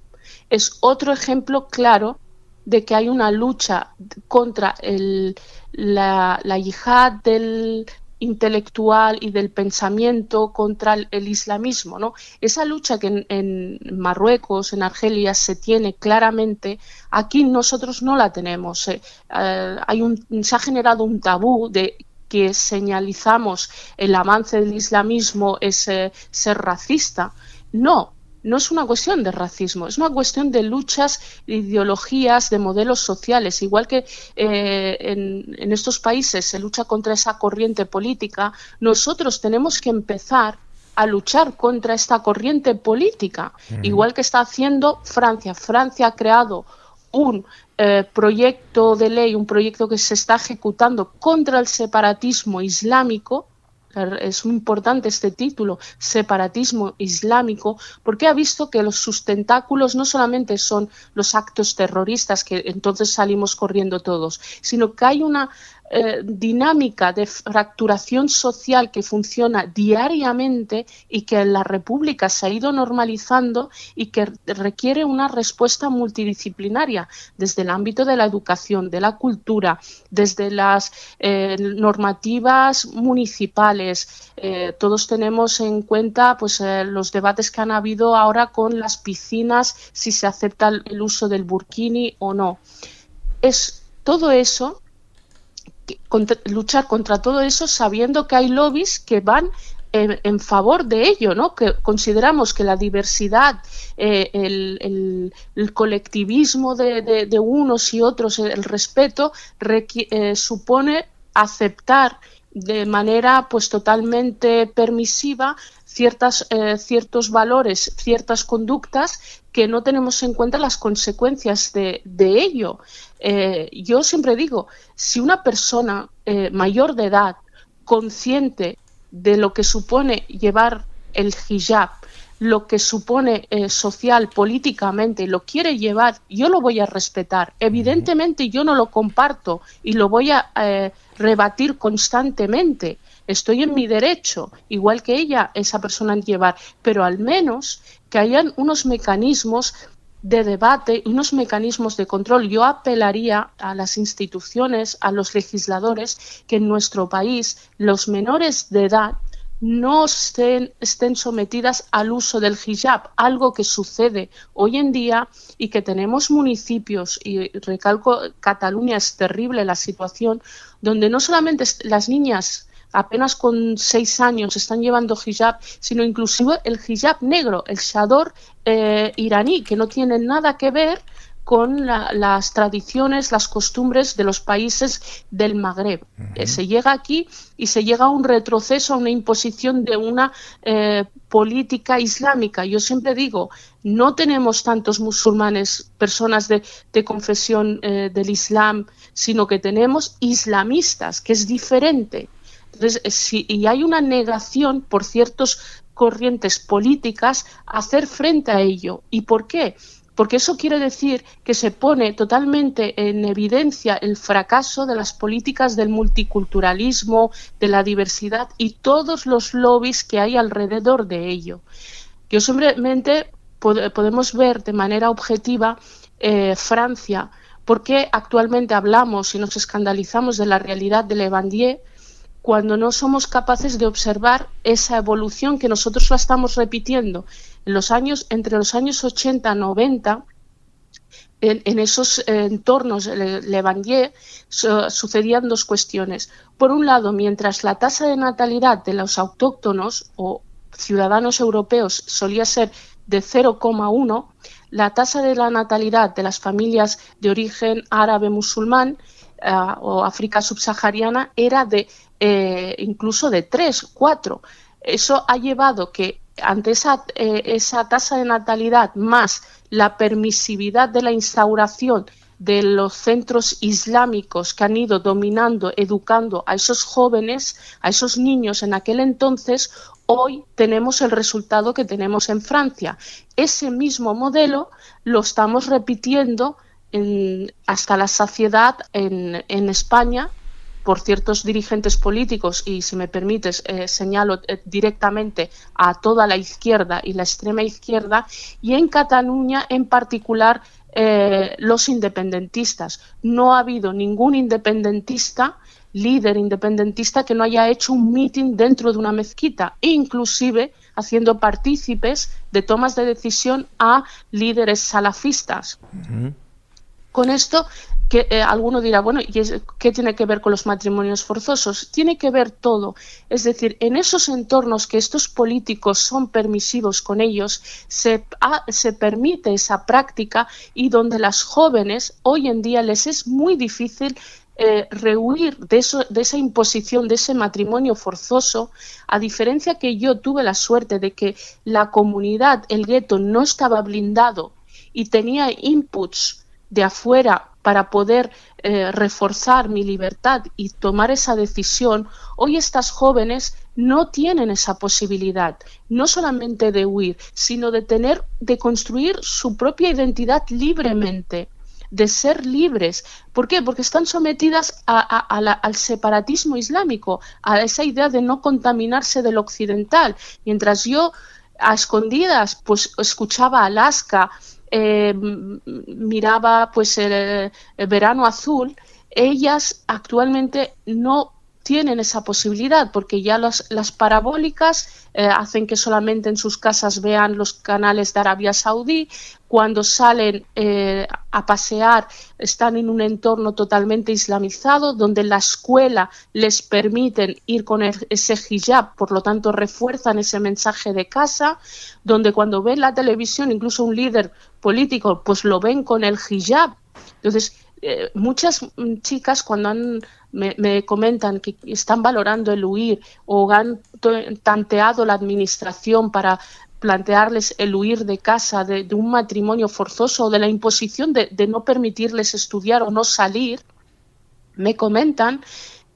Es otro ejemplo claro de que hay una lucha contra el, la, la yihad del, intelectual y del pensamiento contra el, islamismo. ¿no? Esa lucha que en, Marruecos, en Argelia, se tiene claramente, aquí nosotros no la tenemos. Eh, eh, hay un, se ha generado un tabú de que señalizamos el avance del islamismo es eh, ser racista. No, no es una cuestión de racismo, es una cuestión de luchas, ideologías, de modelos sociales. Igual que eh, en, estos países se lucha contra esa corriente política, nosotros tenemos que empezar a luchar contra esta corriente política, igual que está haciendo Francia. Francia ha creado un eh, proyecto de ley, un proyecto que se está ejecutando contra el separatismo islámico, es muy importante este título, separatismo islámico, porque ha visto que los sustentáculos no solamente son los actos terroristas, que entonces salimos corriendo todos, sino que hay una eh, dinámica de fracturación social que funciona diariamente y que en la República se ha ido normalizando y que requiere una respuesta multidisciplinaria desde el ámbito de la educación, de la cultura, desde las eh, normativas municipales. Eh, todos tenemos en cuenta pues, los debates que han habido ahora con las piscinas, si se acepta el uso del burkini o no. Es todo eso luchar contra todo eso sabiendo que hay lobbies que van en, favor de ello, ¿no? Que consideramos que la diversidad, eh, el, colectivismo de, unos y otros, el respeto, eh, supone aceptar de manera pues totalmente permisiva ciertas, eh, ciertos valores, ciertas conductas que no tenemos en cuenta las consecuencias de, ello. Eh, yo siempre digo, si una persona eh, mayor de edad, consciente de lo que supone llevar el hijab, lo que supone social, políticamente, lo quiere llevar, yo lo voy a respetar. Evidentemente yo no lo comparto y lo voy a rebatir constantemente. Estoy en mi derecho, igual que ella, esa persona en llevar, pero al menos que hayan unos mecanismos de debate, unos mecanismos de control. Yo apelaría a las instituciones, a los legisladores, que en nuestro país los menores de edad no estén, estén, sometidas al uso del hijab, algo que sucede hoy en día y que tenemos municipios, y recalco, Cataluña es terrible la situación, donde no solamente las niñas apenas con seis años están llevando hijab, sino inclusive el hijab negro, el shador eh, iraní, que no tiene nada que ver con las tradiciones, las costumbres de los países del Magreb. Eh, se llega aquí y se llega a un retroceso, a una imposición de una eh, política islámica. Yo siempre digo, no tenemos tantos musulmanes, personas de, confesión del Islam, sino que tenemos islamistas, que es diferente. Entonces, eh, si, y hay una negación por ciertas corrientes políticas a hacer frente a ello. ¿Y por qué? Porque eso quiere decir que se pone totalmente en evidencia el fracaso de las políticas del multiculturalismo, de la diversidad y todos los lobbies que hay alrededor de ello. Yo simplemente podemos ver de manera objetiva eh, Francia, porque actualmente hablamos y nos escandalizamos de la realidad de Levandier, cuando no somos capaces de observar esa evolución que nosotros la estamos repitiendo en los años entre los años 80 90 en, esos entornos Levandier sucedían dos cuestiones. Por un lado, mientras la tasa de natalidad de los autóctonos o ciudadanos europeos solía ser de 0,1, la tasa de la natalidad de las familias de origen árabe musulmán eh, o África subsahariana era de eh, incluso de 3, 4. Eso ha llevado que ante esa, eh, esa tasa de natalidad más la permisividad de la instauración de los centros islámicos que han ido dominando, educando a esos jóvenes, a esos niños en aquel entonces, hoy tenemos el resultado que tenemos en Francia. Ese mismo modelo lo estamos repitiendo hasta la saciedad en, en España por ciertos dirigentes políticos y, si me permites, eh, señalo eh, directamente a toda la izquierda y la extrema izquierda, y en Cataluña en particular eh, los independentistas. No ha habido ningún independentista, líder independentista, que no haya hecho un meeting dentro de una mezquita, inclusive haciendo partícipes de tomas de decisión a líderes salafistas. Con esto que eh, alguno dirá, bueno, ¿y qué tiene que ver con los matrimonios forzosos? Tiene que ver todo. Es decir, en esos entornos que estos políticos son permisivos con ellos, se, se permite esa práctica y donde las jóvenes hoy en día les es muy difícil eh, rehuir de, eso, de esa imposición, de ese matrimonio forzoso, a diferencia que yo tuve la suerte de que la comunidad, el gueto, no estaba blindado y tenía inputs de afuera para poder eh, reforzar mi libertad y tomar esa decisión, hoy estas jóvenes no tienen esa posibilidad, no solamente de huir, sino de tener, de construir su propia identidad libremente de ser libres. ¿Por qué? Porque están sometidas al separatismo islámico, a esa idea de no contaminarse del occidental. Mientras yo a escondidas pues escuchaba Alaska eh, miraba pues el, verano azul, ellas actualmente no tienen esa posibilidad porque ya las parabólicas eh, hacen que solamente en sus casas vean los canales de Arabia Saudí, cuando salen eh, a pasear están en un entorno totalmente islamizado donde la escuela les permiten ir con ese hijab, por lo tanto refuerzan ese mensaje de casa, donde cuando ven la televisión incluso un líder político pues lo ven con el hijab. Entonces, eh, muchas chicas cuando me, comentan que están valorando el huir o han tanteado la administración para plantearles el huir de casa, de, un matrimonio forzoso o de la imposición de, no permitirles estudiar o no salir, me comentan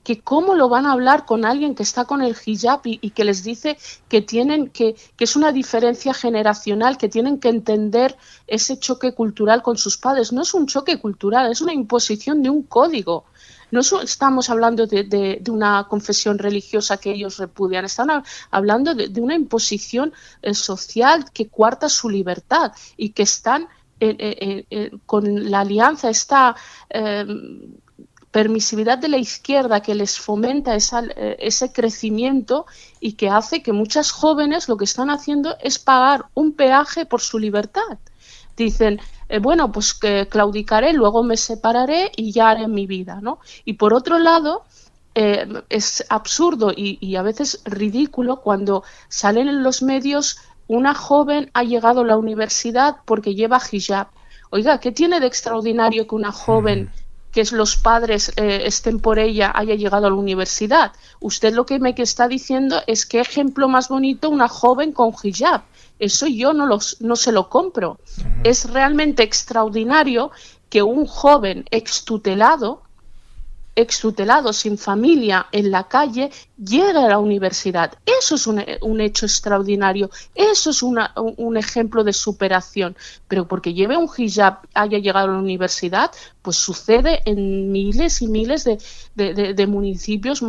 que cómo lo van a hablar con alguien que está con el hijab y, que les dice que tienen que, que es una diferencia generacional, que tienen que entender ese choque cultural con sus padres. No es un choque cultural, es una imposición de un código. No estamos hablando de, una confesión religiosa que ellos repudian, están hablando de, una imposición eh, social que cuarta su libertad y que están con la alianza, esta permisividad de la izquierda que les fomenta eh, ese crecimiento y que hace que muchas jóvenes lo que están haciendo es pagar un peaje por su libertad. Dicen, eh, bueno, pues que claudicaré, luego me separaré y ya haré mi vida, ¿no? Y por otro lado, eh, es absurdo y, a veces ridículo cuando salen en los medios una joven ha llegado a la universidad porque lleva hijab. Oiga, ¿qué tiene de extraordinario que una joven que los padres eh, estén por ella haya llegado a la universidad? Usted lo que me está diciendo es qué ejemplo más bonito una joven con hijab. Eso yo no, los, no se lo compro. Es realmente extraordinario que un joven extutelado extutelado, sin familia, en la calle, llega a la universidad. Eso es un, hecho extraordinario, eso es un ejemplo de superación. Pero porque lleve un hijab, haya llegado a la universidad, pues sucede en miles y miles de, municipios,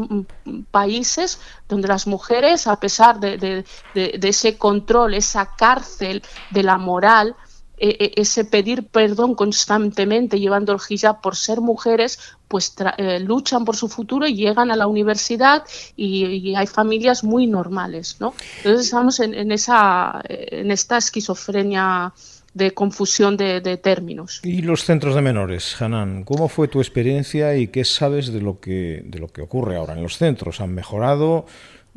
países, donde las mujeres, a pesar de ese control, esa cárcel de la moral, e, e, ese pedir perdón constantemente llevando el hijab por ser mujeres, pues eh, luchan por su futuro y llegan a la universidad y, hay familias muy normales, ¿no? Entonces estamos en, esa, en esta esquizofrenia de confusión de, términos. ¿Y los centros de menores, Hanan? ¿Cómo fue tu experiencia y qué sabes de lo que, de lo que ocurre ahora en los centros? ¿Han mejorado?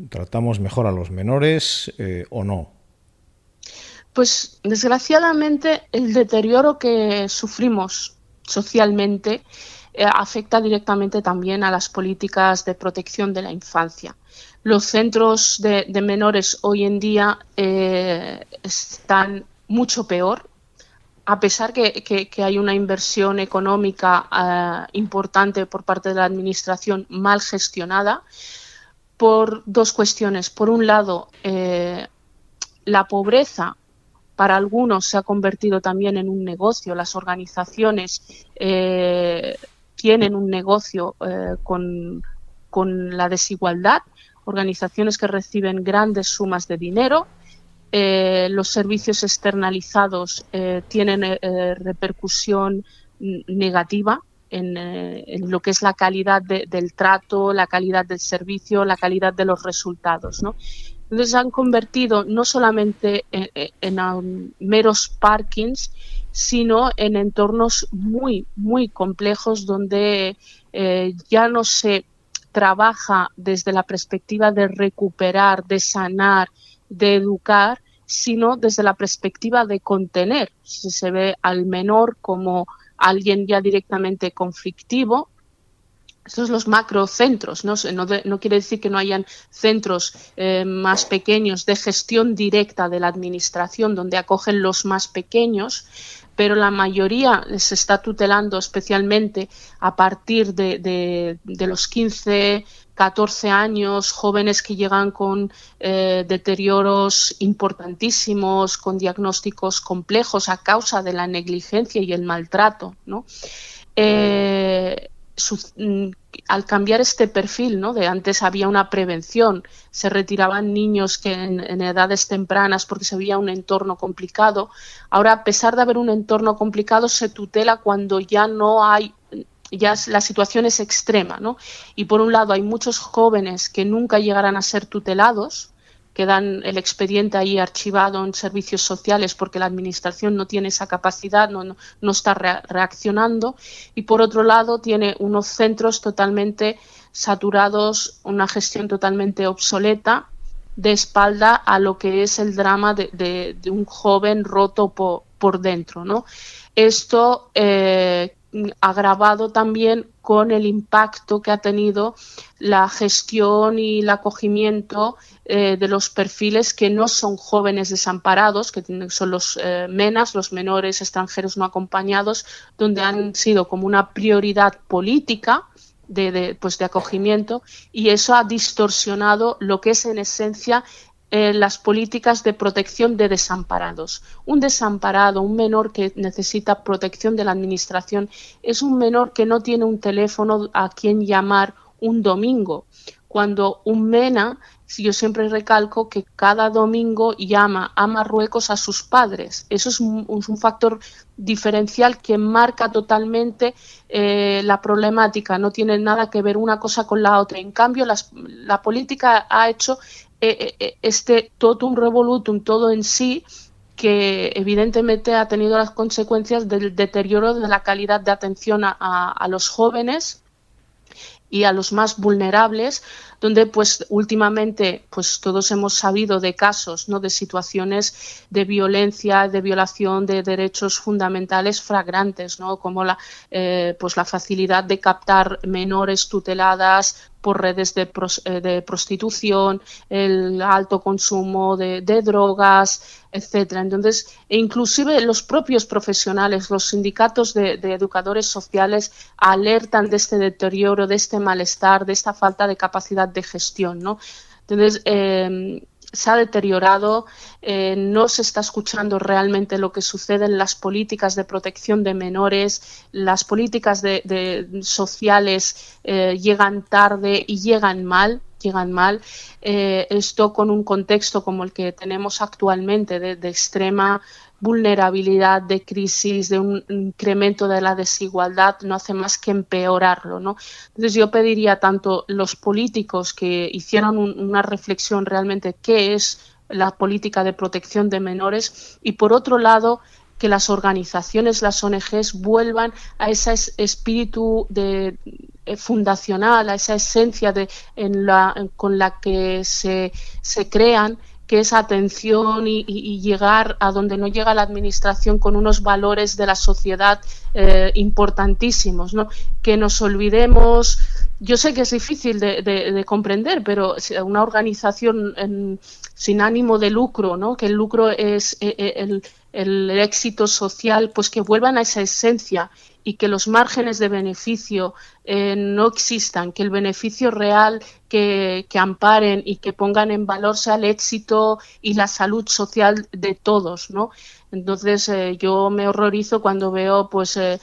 ¿Tratamos mejor a los menores eh, o no? Pues desgraciadamente el deterioro que sufrimos socialmente eh, afecta directamente también a las políticas de protección de la infancia. Los centros de, menores hoy en día eh, están mucho peor, a pesar que, que, hay una inversión económica eh, importante por parte de la Administración mal gestionada, por dos cuestiones. Por un lado, la pobreza para algunos se ha convertido también en un negocio. Las organizaciones eh, tienen un negocio eh, con, la desigualdad, organizaciones que reciben grandes sumas de dinero. Eh, los servicios externalizados tienen repercusión negativa en, lo que es la calidad del trato, la calidad del servicio, la calidad de los resultados. ¿no? Entonces se han convertido no solamente en, meros parkings, sino en entornos muy, muy complejos donde eh, ya no se trabaja desde la perspectiva de recuperar, de sanar, de educar, sino desde la perspectiva de contener. Si se ve al menor como alguien ya directamente conflictivo, estos son los macrocentros, ¿no? No, no, quiere decir que no hayan centros eh, más pequeños de gestión directa de la administración donde acogen los más pequeños, pero la mayoría se está tutelando especialmente a partir de, los 15, 14 años, jóvenes que llegan con eh, deterioros importantísimos, con diagnósticos complejos a causa de la negligencia y el maltrato. ¿no? Eh, Mm, al cambiar este perfil, ¿no? De antes había una prevención, se retiraban niños que en, edades tempranas porque se veía un entorno complicado. Ahora, a pesar de haber un entorno complicado, se tutela cuando ya no hay ya la situación es extrema, ¿no? Y por un lado hay muchos jóvenes que nunca llegarán a ser tutelados, quedan el expediente ahí archivado en servicios sociales porque la administración no tiene esa capacidad, no, no, está reaccionando. Y por otro lado, tiene unos centros totalmente saturados, una gestión totalmente obsoleta de espalda a lo que es el drama de, un joven roto por, dentro. ¿no? Esto eh, agravado también con el impacto que ha tenido la gestión y el acogimiento eh, de los perfiles que no son jóvenes desamparados, que son los eh, MENAS, los menores extranjeros no acompañados, donde han sido como una prioridad política de, pues de acogimiento y eso ha distorsionado lo que es en esencia las políticas de protección de desamparados. Un desamparado, un menor que necesita protección de la Administración, es un menor que no tiene un teléfono a quien llamar un domingo, cuando un MENA yo siempre recalco que cada domingo llama a Marruecos a sus padres. Eso es un, factor diferencial que marca totalmente eh, la problemática. No tiene nada que ver una cosa con la otra. En cambio, la política ha hecho eh, eh, este totum revolutum, todo en sí, que evidentemente ha tenido las consecuencias del deterioro de la calidad de atención a los jóvenes y a los más vulnerables, donde pues últimamente pues todos hemos sabido de casos, ¿no? de situaciones de violencia, de violación de derechos fundamentales flagrantes, ¿no? como la eh, pues la facilidad de captar menores tuteladas por redes de, eh, de prostitución, el alto consumo de, drogas, etcétera. Entonces, e inclusive los propios profesionales, los sindicatos de, educadores sociales alertan de este deterioro, de este malestar, de esta falta de capacidad de gestión, ¿no? Entonces, eh, se ha deteriorado, eh, no se está escuchando realmente lo que sucede en las políticas de protección de menores, las políticas de, sociales eh, llegan tarde y llegan mal, llegan mal. Eh, esto con un contexto como el que tenemos actualmente de extrema vulnerabilidad, de crisis, de un incremento de la desigualdad, no hace más que empeorarlo. ¿no? Entonces yo pediría tanto los políticos que hicieran una reflexión realmente qué es la política de protección de menores y por otro lado que las organizaciones, las ONGs vuelvan a ese espíritu de, eh, fundacional, a esa esencia de, en la, con la que se, se crean que es atención y, llegar a donde no llega la administración con unos valores de la sociedad eh, importantísimos, ¿no? Que nos olvidemos. Yo sé que es difícil de, comprender, pero una organización sin ánimo de lucro, ¿no? Que el lucro es eh, eh, el éxito social, pues que vuelvan a esa esencia y que los márgenes de beneficio eh, no existan, que el beneficio real que, amparen y que pongan en valor sea el éxito y la salud social de todos, ¿no? Entonces eh, yo me horrorizo cuando veo pues eh,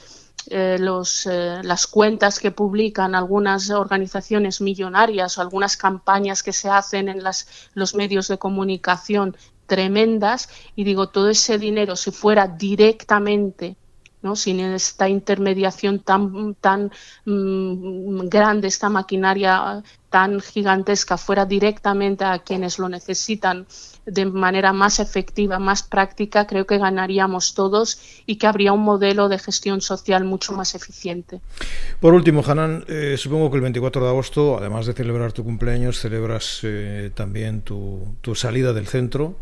los, las cuentas que publican algunas organizaciones millonarias o algunas campañas que se hacen en las, los medios de comunicación tremendas y digo todo ese dinero si fuera directamente sin esta intermediación tan, tan mm, grande, esta maquinaria tan gigantesca, fuera directamente a quienes lo necesitan de manera más efectiva, más práctica, creo que ganaríamos todos y que habría un modelo de gestión social mucho más eficiente. Por último, Hanan, eh, supongo que el 24 de agosto, además de celebrar tu cumpleaños, celebras eh, también tu, salida del centro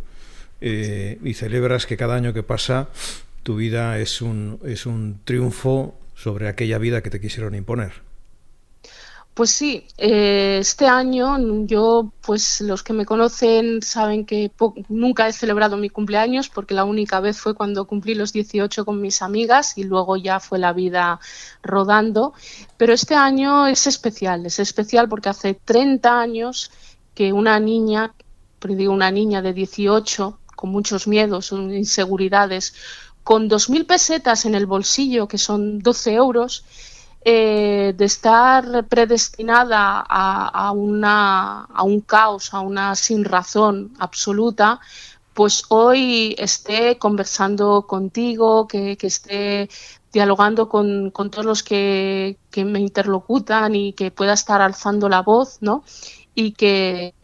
eh, y celebras que cada año que pasa tu vida es un, es un triunfo sobre aquella vida que te quisieron imponer. Pues sí, eh, este año yo, pues los que me conocen saben que nunca he celebrado mi cumpleaños porque la única vez fue cuando cumplí los 18 con mis amigas y luego ya fue la vida rodando. Pero este año es especial, es especial porque hace 30 años que una niña, digo una niña de 18, con muchos miedos, inseguridades, con 2.000 pesetas en el bolsillo, que son 12 euros, eh, de estar predestinada a, una, a un caos, a una sin razón absoluta, pues hoy esté conversando contigo, que, esté dialogando con, todos los que, me interlocutan y que pueda estar alzando la voz, ¿no? Y que,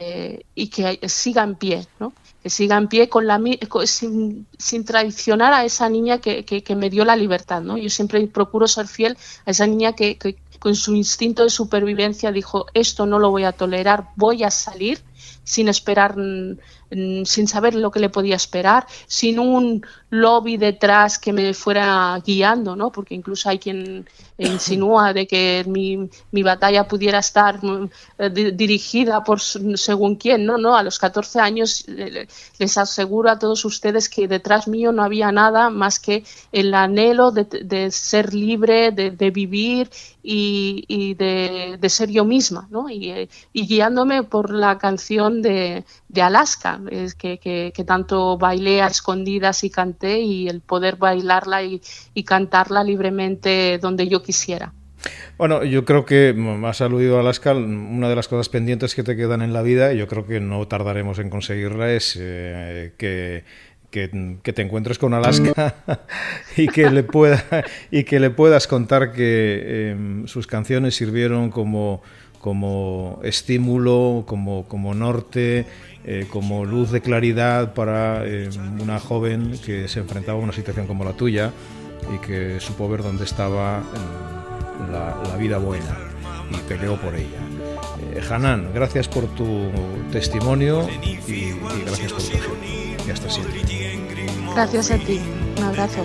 y que siga en pie, ¿no? Que siga en pie con la, sin, sin traicionar a esa niña que, que, me dio la libertad. ¿no? Yo siempre procuro ser fiel a esa niña que, que con su instinto de supervivencia dijo, esto no lo voy a tolerar, voy a salir sin esperar sin saber lo que le podía esperar, sin un lobby detrás que me fuera guiando, ¿no? Porque incluso hay quien insinúa de que mi, mi batalla pudiera estar eh, dirigida por según quién, ¿no? No, a los 14 años eh, les aseguro a todos ustedes que detrás mío no había nada más que el anhelo de, ser libre, de, vivir y, de, ser yo misma, ¿no? Y, eh, y guiándome por la canción de, de Alaska, es que, que, tanto bailé a escondidas y canté y el poder bailarla y, cantarla libremente donde yo quisiera. Bueno, yo creo que has aludido a Alaska. Una de las cosas pendientes que te quedan en la vida, y yo creo que no tardaremos en conseguirla, es eh, que, que, te encuentres con Alaska y que le pueda y que le puedas contar que em, sus canciones sirvieron como como estímulo, como, como norte, eh, como luz de claridad para em, una joven que se enfrentaba a una situación como la tuya y que supo ver dónde estaba la, vida buena y peleó por ella. Eh, Hanan, gracias por tu testimonio y, gracias por tu ejemplo. Y hasta siempre. Gracias a ti. Un abrazo.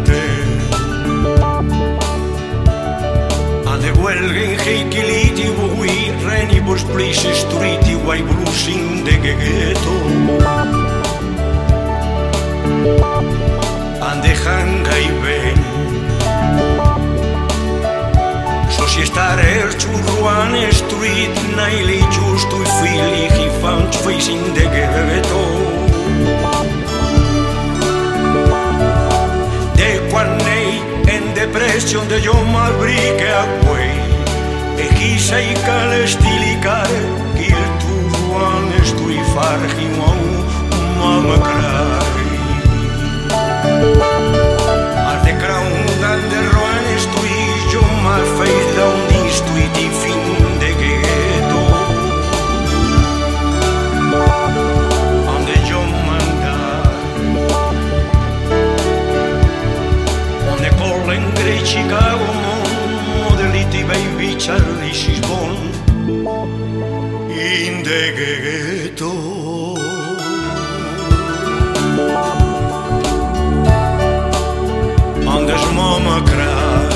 Huelgen, Heikiliti, bui Reni, Bos, Plis, Sturiti, Guai, Brusin, de Gegeto. Ande, Hanga y Ben. Sosi estar ertsurruan estruit, naili, justu, fili, hifantz, feizin, de Gegeto. depression de John Malbrike aguai Egiza ikal estilikar Kirtu duan ez du ifargin hau Mamakrai Arde kraun ganderroan ez du John Malfeiz daun Chicago, Modeliti, Baby, Charlie, she's born in the ghetto. And there's mama crying.